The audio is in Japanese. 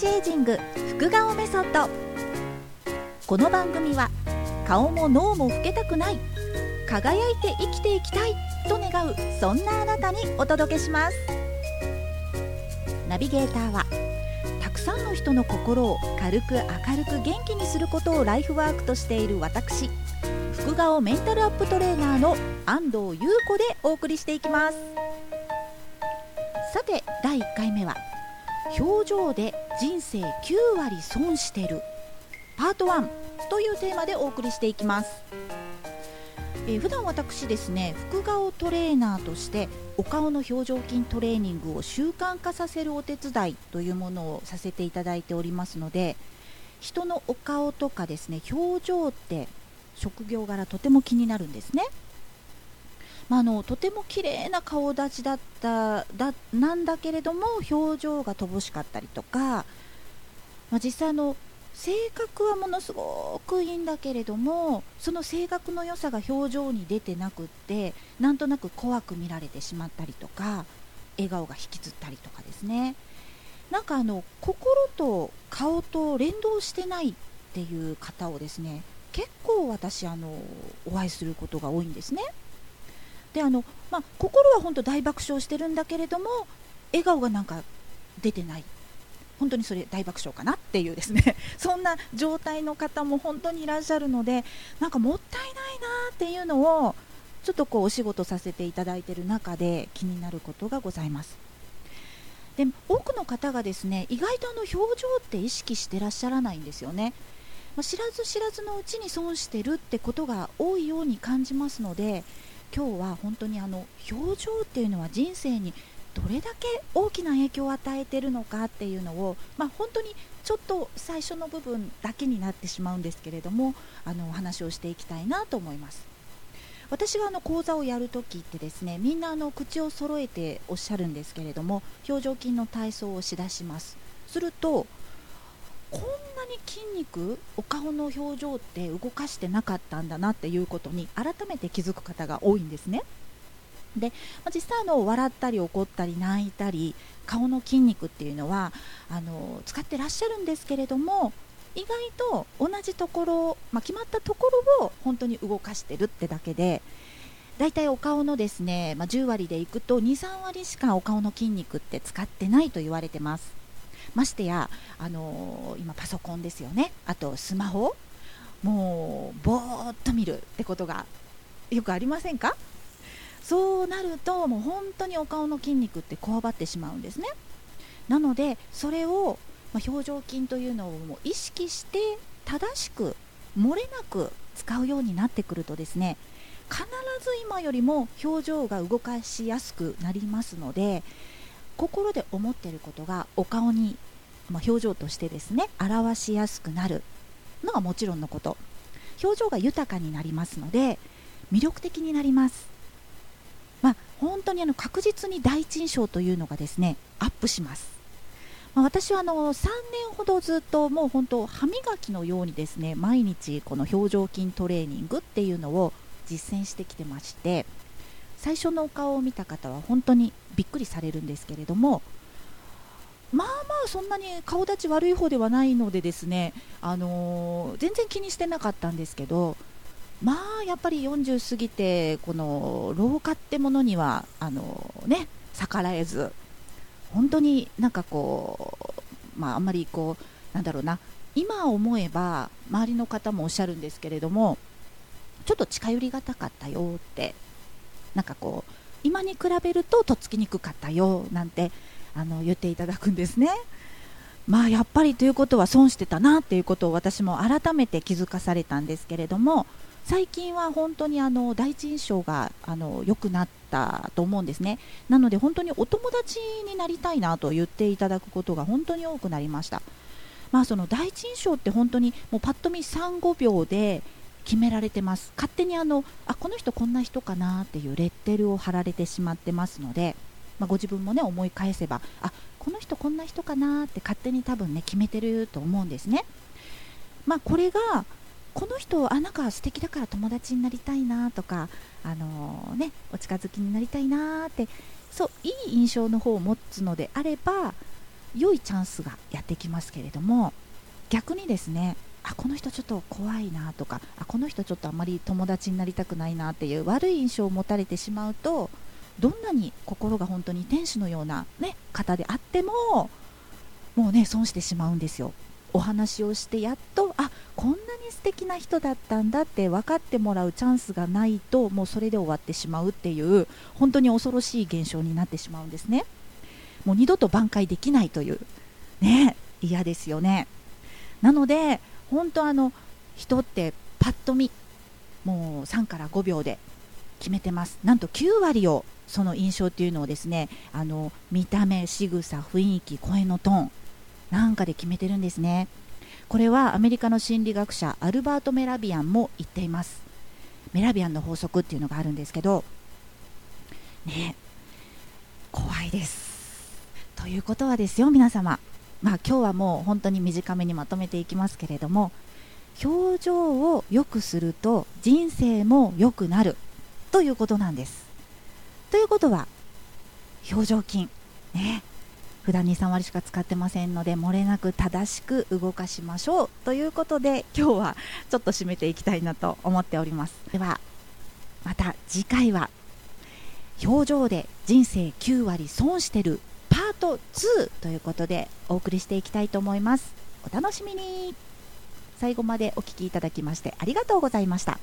チエイジング副顔メソッド。この番組は顔も脳も老けたくない輝いて生きていきたいと願うそんなあなたにお届けします。ナビゲーターはたくさんの人の心を軽く明るく元気にすることをライフワークとしている私副顔メンタルアップトレーナーの安藤優子でお送りしていきます。さて第1回目は表情で人生9割損してるパート1というテーマでお送りしていきます、えー、普段私ですね副顔トレーナーとしてお顔の表情筋トレーニングを習慣化させるお手伝いというものをさせていただいておりますので人のお顔とかですね表情って職業柄とても気になるんですね。まあ、あのとても綺麗な顔立ちだっただなんだけれども表情が乏しかったりとか、まあ、実際の性格はものすごくいいんだけれどもその性格の良さが表情に出てなくってなんとなく怖く見られてしまったりとか笑顔が引きつったりとかですねなんかあの心と顔と連動してないっていう方をですね結構私あのお会いすることが多いんですね。であの、まあ、心は本当大爆笑してるんだけれども笑顔がなんか出てない本当にそれ大爆笑かなっていうですね そんな状態の方も本当にいらっしゃるのでなんかもったいないなっていうのをちょっとこうお仕事させていただいている中で気になることがございます。で多くの方がですね意外とあの表情って意識してらっしゃらないんですよね。まあ、知らず知らずのうちに損してるってことが多いように感じますので今日は本当にあの表情っていうのは人生にどれだけ大きな影響を与えているのかっていうのを、まあ、本当にちょっと最初の部分だけになってしまうんですけれどもあのお話をしていきたいなと思います。私があの講座をやるときってですねみんなあの口を揃えておっしゃるんですけれども表情筋の体操をしだします。するとこんなに筋肉お顔の表情って動かしてなかったんだなっていうことに改めて気づく方が多いんですね。で、実際あの笑ったり怒ったり泣いたり顔の筋肉っていうのはあの使ってらっしゃるんですけれども意外と同じところ、まあ、決まったところを本当に動かしてるってだけでだいたいお顔のですね、まあ、10割でいくと23割しかお顔の筋肉って使ってないと言われてますましてや、あのー、今パソコンですよね。あとスマホ。もうぼーっと見るってことがよくありませんか？そうなるともう本当にお顔の筋肉ってこわばってしまうんですね。なのでそれを、まあ、表情筋というのをもう意識して正しく漏れなく使うようになってくるとですね必ず今よりも表情が動かしやすくなりますので心で思っていることがお顔に、まあ、表情としてですね表しやすくなるのがもちろんのこと。表情が豊かになりますので魅力的になります。まあ、本当にあの確実に第一印象というのがですねアップします、まあ、私はあの3年ほどずっともう本当歯磨きのようにですね毎日この表情筋トレーニングっていうのを実践してきてまして最初のお顔を見た方は本当にびっくりされるんですけれどもまあまあそんなに顔立ち悪い方ではないのでですね、あのー、全然気にしてなかったんですけどまあやっぱり40過ぎてこの老化ってものにはあのー、ね逆らえず本当になんかこうまああんまりこうなんだろうな今思えば周りの方もおっしゃるんですけれどもちょっと近寄りがたかったよってなんかこう今に比べるととっつきにくかったよなんてあの言っていただくんですね。まあやっぱりということは損してたなっていうことを私も改めて気づかされたんですけれども最近は本当にあの第一印象があの良くなったと思うんですねなので本当にお友達になりたいなと言っていただくことが本当に多くなりましたまあその第一印象って本当にもうパッと見35秒で決められてます勝手にあのあこの人こんな人かなっていうレッテルを貼られてしまってますので、まあ、ご自分もね思い返せばあこの人こんな人かなって勝手に多分ね決めてると思うんですね。まあ、これがこの人あなんか素敵だから友達になりたいなとか、あのー、ね、お近づきになりたいなってそういい印象の方を持つのであれば良いチャンスがやってきますけれども逆にですねあこの人ちょっと怖いなとかあこの人ちょっとあまり友達になりたくないなっていう悪い印象を持たれてしまうとどんなに心が本当に天使のような、ね、方であってももうね損してしまうんですよ。お話をしてやっとあこんなに素敵な人だったんだって分かってもらうチャンスがないともうそれで終わってしまうっていう本当に恐ろしい現象になってしまうんですねもう二度と挽回できないというね嫌ですよねなので本当あの人ってパッと見もう3から5秒で決めてます。なんと9割をその印象っていうのをですねあの見た目仕草雰囲気声のトーンなんかで決めてるんですね。これはアメリカの心理学者アルバート・メラビアンも言っています。メラビアンの法則っていうのがあるんですけどね怖いです。ということはですよ皆様。まあ今日はもう本当に短めにまとめていきますけれども表情を良くすると人生も良くなるということなんです。ということは表情筋。ね。普段23割しか使ってませんので漏れなく正しく動かしましょうということで今日はちょっと締めていきたいなと思っております。ではまた次回は表情で人生9割損してるート2ということでお送りしていきたいと思います。お楽しみに。最後までお聴きいただきましてありがとうございました。